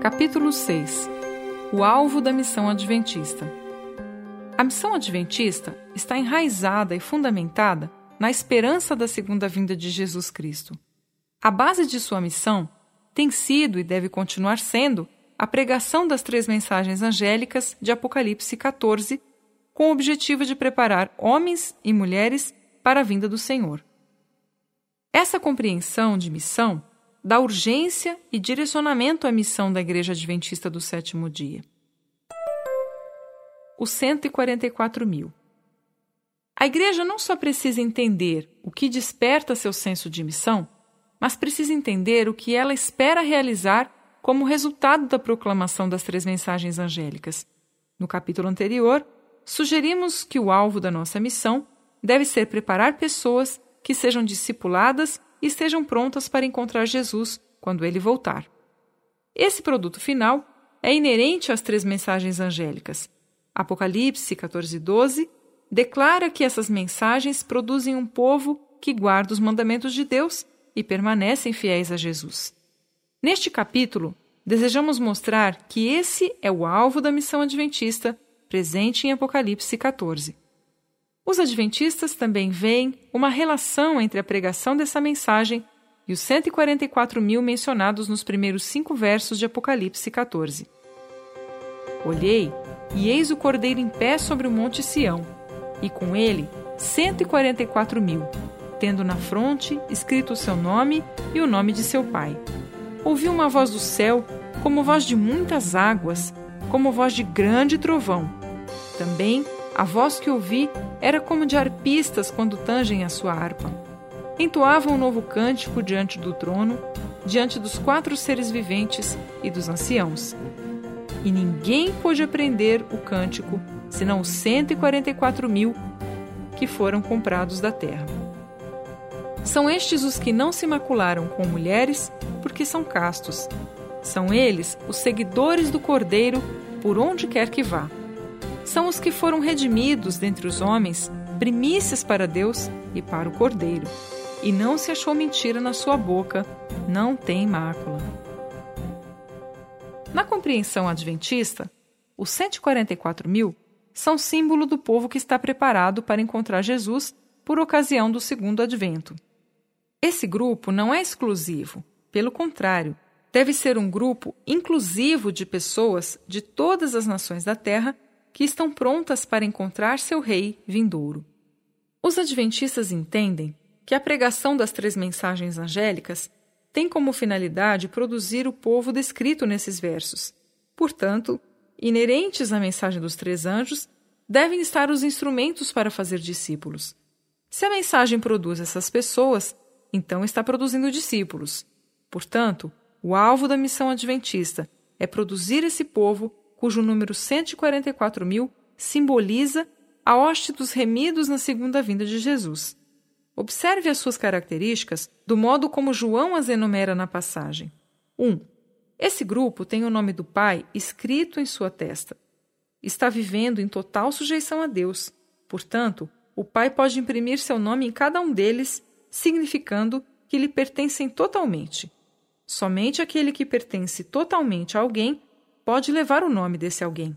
Capítulo 6 O alvo da missão adventista. A missão adventista está enraizada e fundamentada na esperança da segunda vinda de Jesus Cristo. A base de sua missão tem sido e deve continuar sendo a pregação das três mensagens angélicas de Apocalipse 14, com o objetivo de preparar homens e mulheres para a vinda do Senhor. Essa compreensão de missão dá urgência e direcionamento à missão da Igreja Adventista do Sétimo Dia. Os 144 mil. A Igreja não só precisa entender o que desperta seu senso de missão, mas precisa entender o que ela espera realizar como resultado da proclamação das três mensagens angélicas. No capítulo anterior, sugerimos que o alvo da nossa missão deve ser preparar pessoas que sejam discipuladas e estejam prontas para encontrar Jesus quando ele voltar. Esse produto final é inerente às três mensagens angélicas. Apocalipse 14, 12 declara que essas mensagens produzem um povo que guarda os mandamentos de Deus e permanecem fiéis a Jesus. Neste capítulo, desejamos mostrar que esse é o alvo da missão adventista presente em Apocalipse 14. Os adventistas também veem uma relação entre a pregação dessa mensagem e os 144 mil mencionados nos primeiros cinco versos de Apocalipse 14. Olhei, e eis o cordeiro em pé sobre o monte Sião, e com ele 144 mil, tendo na fronte escrito o seu nome e o nome de seu pai ouvi uma voz do céu, como voz de muitas águas, como voz de grande trovão. Também a voz que ouvi era como de arpistas quando tangem a sua harpa. Entoavam um novo cântico diante do trono, diante dos quatro seres viventes e dos anciãos. E ninguém pôde aprender o cântico, senão os 144 mil que foram comprados da terra. São estes os que não se macularam com mulheres, porque são castos. São eles os seguidores do Cordeiro por onde quer que vá. São os que foram redimidos dentre os homens, primícias para Deus e para o Cordeiro. E não se achou mentira na sua boca, não tem mácula. Na compreensão adventista, os 144 mil são símbolo do povo que está preparado para encontrar Jesus por ocasião do segundo advento. Esse grupo não é exclusivo, pelo contrário, deve ser um grupo inclusivo de pessoas de todas as nações da Terra que estão prontas para encontrar seu rei vindouro. Os adventistas entendem que a pregação das três mensagens angélicas tem como finalidade produzir o povo descrito nesses versos. Portanto, inerentes à mensagem dos três anjos, devem estar os instrumentos para fazer discípulos. Se a mensagem produz essas pessoas, então está produzindo discípulos. Portanto, o alvo da missão adventista é produzir esse povo, cujo número 144 mil simboliza a hoste dos remidos na segunda vinda de Jesus. Observe as suas características do modo como João as enumera na passagem. 1. Um, esse grupo tem o nome do Pai escrito em sua testa. Está vivendo em total sujeição a Deus. Portanto, o Pai pode imprimir seu nome em cada um deles significando que lhe pertencem totalmente. Somente aquele que pertence totalmente a alguém pode levar o nome desse alguém.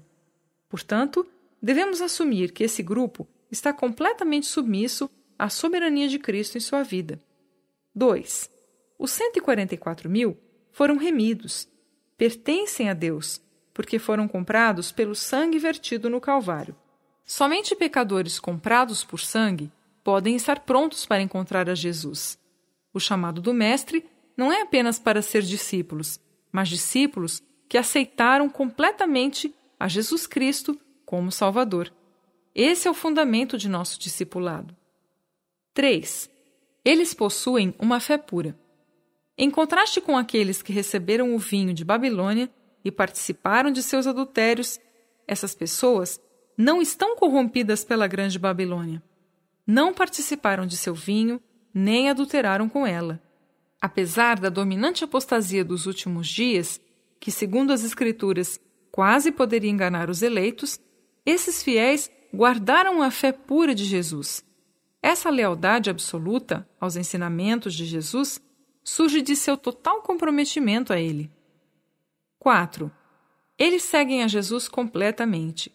Portanto, devemos assumir que esse grupo está completamente submisso à soberania de Cristo em sua vida. 2. Os 144 mil foram remidos, pertencem a Deus, porque foram comprados pelo sangue vertido no Calvário. Somente pecadores comprados por sangue podem estar prontos para encontrar a Jesus. O chamado do Mestre não é apenas para ser discípulos, mas discípulos que aceitaram completamente a Jesus Cristo como Salvador. Esse é o fundamento de nosso discipulado. 3. Eles possuem uma fé pura. Em contraste com aqueles que receberam o vinho de Babilônia e participaram de seus adultérios, essas pessoas não estão corrompidas pela grande Babilônia não participaram de seu vinho, nem adulteraram com ela. Apesar da dominante apostasia dos últimos dias, que, segundo as Escrituras, quase poderia enganar os eleitos, esses fiéis guardaram a fé pura de Jesus. Essa lealdade absoluta aos ensinamentos de Jesus surge de seu total comprometimento a ele. 4. Eles seguem a Jesus completamente.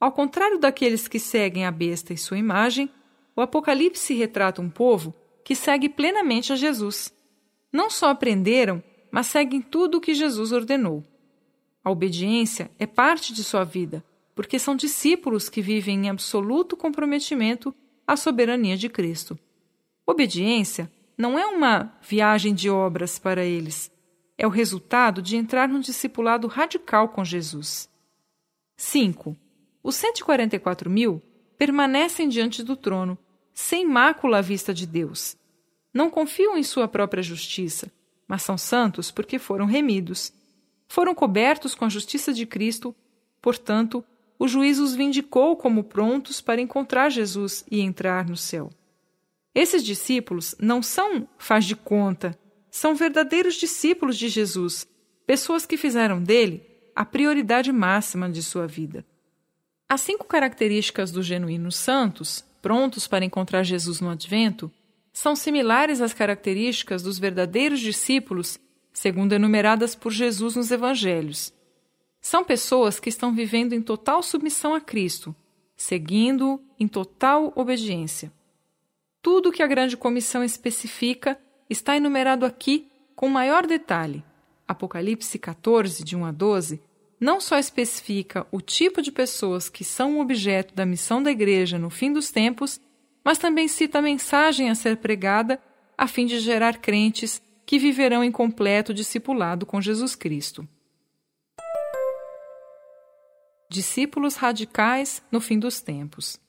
Ao contrário daqueles que seguem a besta e sua imagem, o Apocalipse retrata um povo que segue plenamente a Jesus. Não só aprenderam, mas seguem tudo o que Jesus ordenou. A obediência é parte de sua vida, porque são discípulos que vivem em absoluto comprometimento à soberania de Cristo. Obediência não é uma viagem de obras para eles, é o resultado de entrar num discipulado radical com Jesus. 5. Os 144 mil permanecem diante do trono, sem mácula à vista de Deus. Não confiam em sua própria justiça, mas são santos porque foram remidos. Foram cobertos com a justiça de Cristo, portanto, o juiz os vindicou como prontos para encontrar Jesus e entrar no céu. Esses discípulos não são faz de conta, são verdadeiros discípulos de Jesus, pessoas que fizeram dele a prioridade máxima de sua vida. As cinco características dos genuínos santos, prontos para encontrar Jesus no advento, são similares às características dos verdadeiros discípulos, segundo enumeradas por Jesus nos evangelhos. São pessoas que estão vivendo em total submissão a Cristo, seguindo-o em total obediência. Tudo o que a grande comissão especifica está enumerado aqui com maior detalhe. Apocalipse 14, de 1 a 12, não só especifica o tipo de pessoas que são o objeto da missão da Igreja no fim dos tempos, mas também cita a mensagem a ser pregada a fim de gerar crentes que viverão em completo discipulado com Jesus Cristo. Discípulos radicais no fim dos tempos.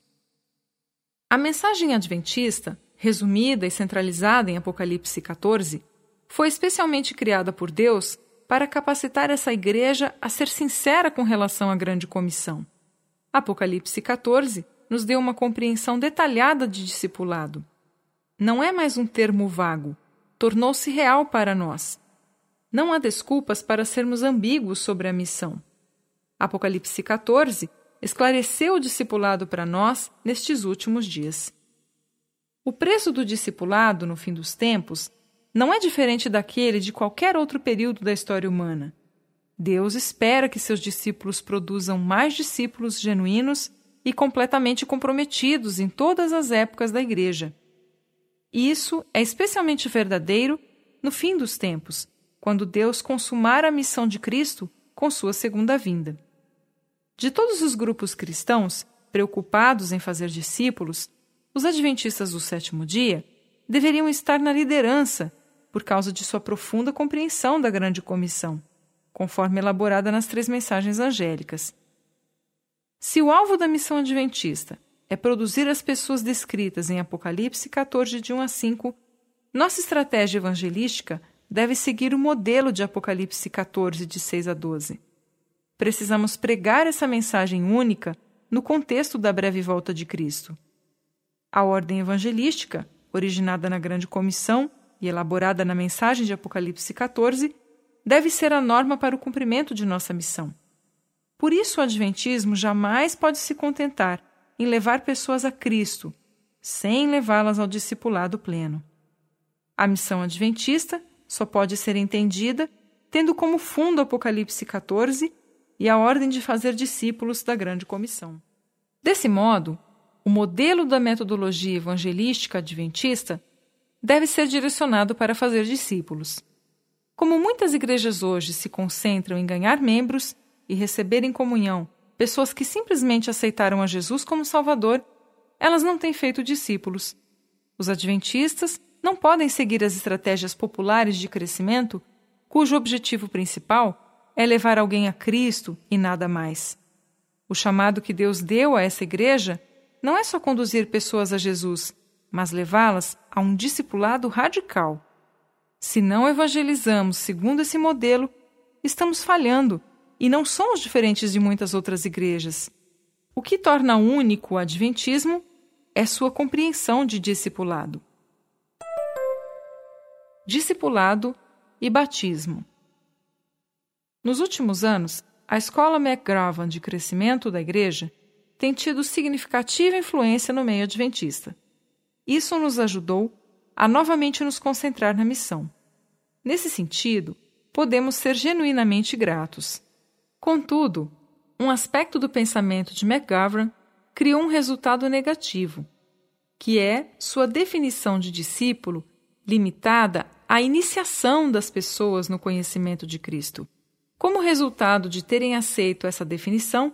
A mensagem adventista, resumida e centralizada em Apocalipse 14, foi especialmente criada por Deus para capacitar essa igreja a ser sincera com relação à grande comissão. Apocalipse 14 nos deu uma compreensão detalhada de discipulado. Não é mais um termo vago, tornou-se real para nós. Não há desculpas para sermos ambíguos sobre a missão. Apocalipse 14 esclareceu o discipulado para nós nestes últimos dias. O preço do discipulado no fim dos tempos não é diferente daquele de qualquer outro período da história humana. Deus espera que seus discípulos produzam mais discípulos genuínos e completamente comprometidos em todas as épocas da Igreja. Isso é especialmente verdadeiro no fim dos tempos, quando Deus consumar a missão de Cristo com sua segunda vinda. De todos os grupos cristãos preocupados em fazer discípulos, os adventistas do sétimo dia deveriam estar na liderança por causa de sua profunda compreensão da grande comissão, conforme elaborada nas três mensagens angélicas. Se o alvo da missão adventista é produzir as pessoas descritas em Apocalipse 14, de 1 a 5, nossa estratégia evangelística deve seguir o modelo de Apocalipse 14, de 6 a 12. Precisamos pregar essa mensagem única no contexto da breve volta de Cristo. A ordem evangelística, originada na Grande Comissão e elaborada na mensagem de Apocalipse 14, deve ser a norma para o cumprimento de nossa missão. Por isso, o Adventismo jamais pode se contentar em levar pessoas a Cristo, sem levá-las ao discipulado pleno. A missão adventista só pode ser entendida tendo como fundo Apocalipse 14 e a ordem de fazer discípulos da Grande Comissão. Desse modo, o modelo da metodologia evangelística adventista deve ser direcionado para fazer discípulos. Como muitas igrejas hoje se concentram em ganhar membros e receber em comunhão pessoas que simplesmente aceitaram a Jesus como Salvador, elas não têm feito discípulos. Os adventistas não podem seguir as estratégias populares de crescimento, cujo objetivo principal é levar alguém a Cristo e nada mais. O chamado que Deus deu a essa igreja não é só conduzir pessoas a Jesus, mas levá-las a um discipulado radical. Se não evangelizamos segundo esse modelo, estamos falhando e não somos diferentes de muitas outras igrejas. O que torna único o Adventismo é sua compreensão de discipulado. Discipulado e batismo. Nos últimos anos, a escola McGravan de crescimento da igreja tem tido significativa influência no meio adventista. Isso nos ajudou a novamente nos concentrar na missão. Nesse sentido, podemos ser genuinamente gratos. Contudo, um aspecto do pensamento de McGovern criou um resultado negativo, que é sua definição de discípulo limitada à iniciação das pessoas no conhecimento de Cristo. Como resultado de terem aceito essa definição,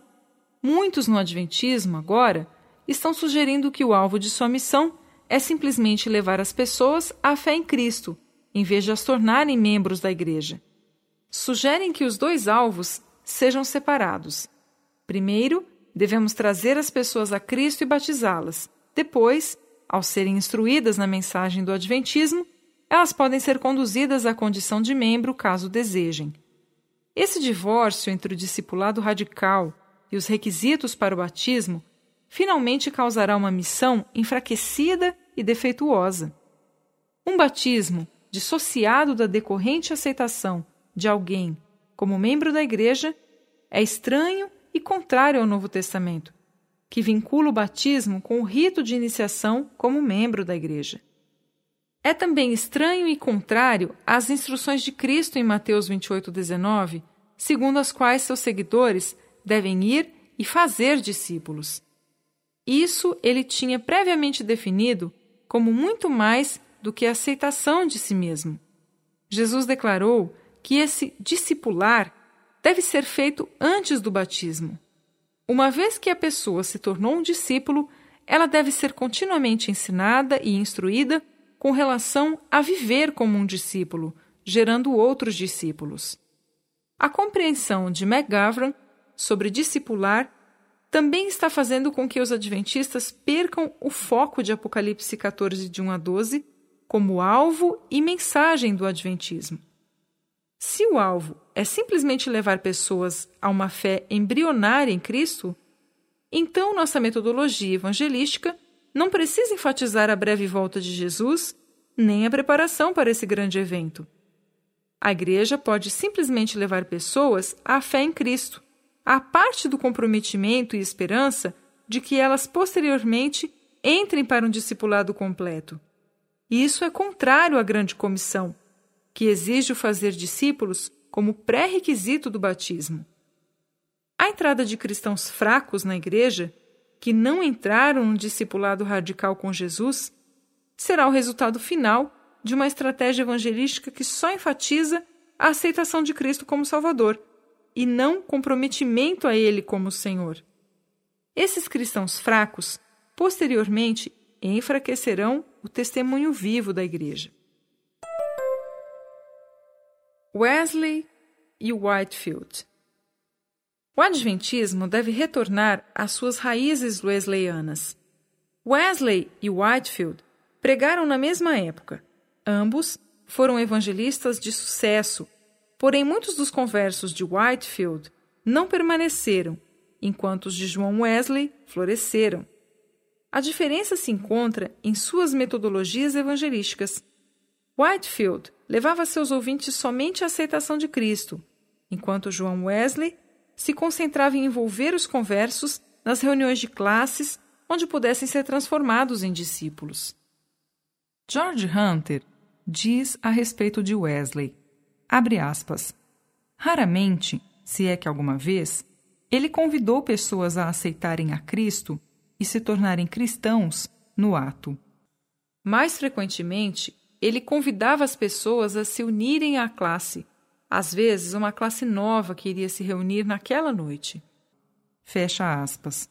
muitos no Adventismo agora estão sugerindo que o alvo de sua missão é simplesmente levar as pessoas à fé em Cristo, em vez de as tornarem membros da Igreja. Sugerem que os dois alvos sejam separados. Primeiro, devemos trazer as pessoas a Cristo e batizá-las. Depois, ao serem instruídas na mensagem do Adventismo, elas podem ser conduzidas à condição de membro caso desejem. Esse divórcio entre o discipulado radical e os requisitos para o batismo finalmente causará uma missão enfraquecida e defeituosa. Um batismo dissociado da decorrente aceitação de alguém como membro da Igreja é estranho e contrário ao Novo Testamento, que vincula o batismo com o rito de iniciação como membro da Igreja. É também estranho e contrário às instruções de Cristo em Mateus 28,19, segundo as quais seus seguidores devem ir e fazer discípulos. Isso ele tinha previamente definido como muito mais do que a aceitação de si mesmo. Jesus declarou que esse discipular deve ser feito antes do batismo. Uma vez que a pessoa se tornou um discípulo, ela deve ser continuamente ensinada e instruída com relação a viver como um discípulo, gerando outros discípulos. A compreensão de McGavran sobre discipular também está fazendo com que os adventistas percam o foco de Apocalipse 14, de 1 a 12, como alvo e mensagem do Adventismo. Se o alvo é simplesmente levar pessoas a uma fé embrionária em Cristo, então nossa metodologia evangelística não precisa enfatizar a breve volta de Jesus nem a preparação para esse grande evento. A igreja pode simplesmente levar pessoas à fé em Cristo, a parte do comprometimento e esperança de que elas posteriormente entrem para um discipulado completo. E isso é contrário à grande comissão, que exige o fazer discípulos como pré-requisito do batismo. A entrada de cristãos fracos na igreja, que não entraram no discipulado radical com Jesus, será o resultado final de uma estratégia evangelística que só enfatiza a aceitação de Cristo como Salvador e não comprometimento a Ele como Senhor. Esses cristãos fracos, posteriormente, enfraquecerão o testemunho vivo da Igreja. Wesley e Whitefield O Adventismo deve retornar às suas raízes wesleyanas. Wesley e Whitefield pregaram na mesma época. Ambos foram evangelistas de sucesso Porém, muitos dos conversos de Whitefield não permaneceram, enquanto os de João Wesley floresceram. A diferença se encontra em suas metodologias evangelísticas. Whitefield levava seus ouvintes somente à aceitação de Cristo, enquanto João Wesley se concentrava em envolver os conversos nas reuniões de classes onde pudessem ser transformados em discípulos. George Hunter diz a respeito de Wesley. Abre aspas. Raramente, se é que alguma vez, ele convidou pessoas a aceitarem a Cristo e se tornarem cristãos no ato. Mais frequentemente, ele convidava as pessoas a se unirem à classe, às vezes uma classe nova que iria se reunir naquela noite. Fecha aspas.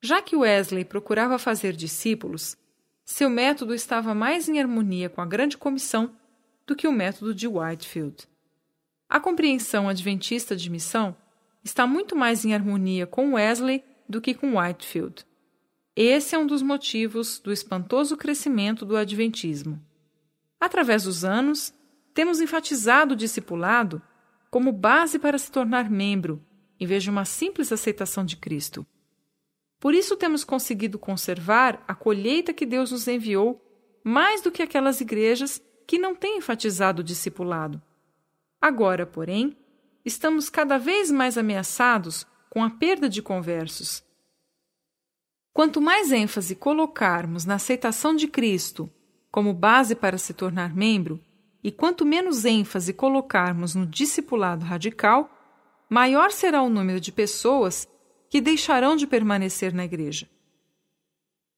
Já que Wesley procurava fazer discípulos, seu método estava mais em harmonia com a grande comissão do que o método de Whitefield. A compreensão adventista de missão está muito mais em harmonia com Wesley do que com Whitefield. Esse é um dos motivos do espantoso crescimento do Adventismo. Através dos anos, temos enfatizado o discipulado como base para se tornar membro, em vez de uma simples aceitação de Cristo. Por isso temos conseguido conservar a colheita que Deus nos enviou mais do que aquelas igrejas que não tem enfatizado o discipulado. Agora, porém, estamos cada vez mais ameaçados com a perda de conversos. Quanto mais ênfase colocarmos na aceitação de Cristo como base para se tornar membro, E quanto menos ênfase colocarmos no discipulado radical, maior será o número de pessoas que deixarão de permanecer na igreja.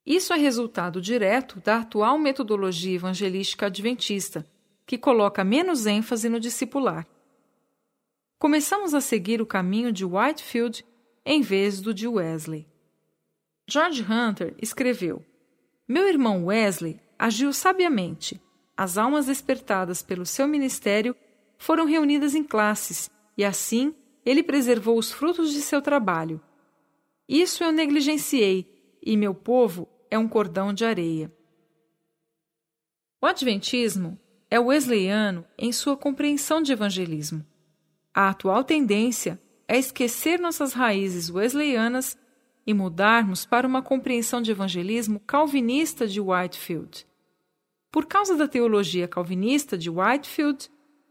Isso é resultado direto da atual metodologia evangelística adventista, que coloca menos ênfase no discipular. Começamos a seguir o caminho de Whitefield em vez do de Wesley. George Hunter escreveu: Meu irmão Wesley agiu sabiamente. As almas despertadas pelo seu ministério foram reunidas em classes e, assim, ele preservou os frutos de seu trabalho. Isso eu negligenciei e meu povo é um cordão de areia. O Adventismo é wesleyano em sua compreensão de evangelismo. A atual tendência é esquecer nossas raízes wesleyanas e mudarmos para uma compreensão de evangelismo calvinista de Whitefield. Por causa da teologia calvinista de Whitefield,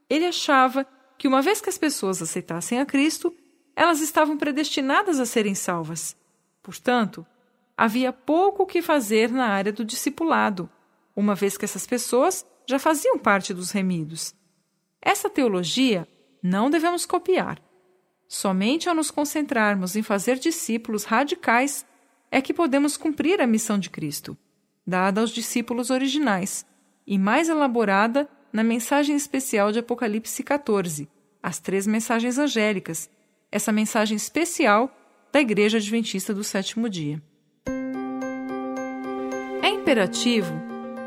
ele achava que uma vez que as pessoas aceitassem a Cristo, elas estavam predestinadas a serem salvas. Portanto, havia pouco o que fazer na área do discipulado, uma vez que essas pessoas já faziam parte dos remidos. Essa teologia não devemos copiar. Somente ao nos concentrarmos em fazer discípulos radicais é que podemos cumprir a missão de Cristo, dada aos discípulos originais e mais elaborada na mensagem especial de Apocalipse 14, as três mensagens angélicas, essa mensagem especial da Igreja Adventista do Sétimo Dia. Imperativo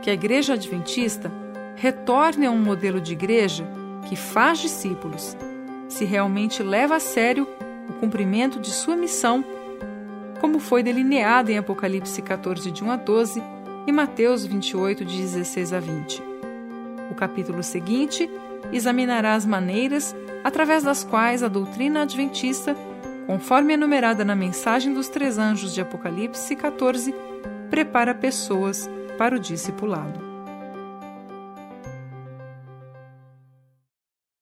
que a Igreja Adventista retorne a um modelo de igreja que faz discípulos, se realmente leva a sério o cumprimento de sua missão, como foi delineado em Apocalipse 14, de 1 a 12 e Mateus 28, de 16 a 20. O capítulo seguinte examinará as maneiras através das quais a doutrina adventista, conforme enumerada na mensagem dos três anjos de Apocalipse 14, prepara pessoas para o discipulado.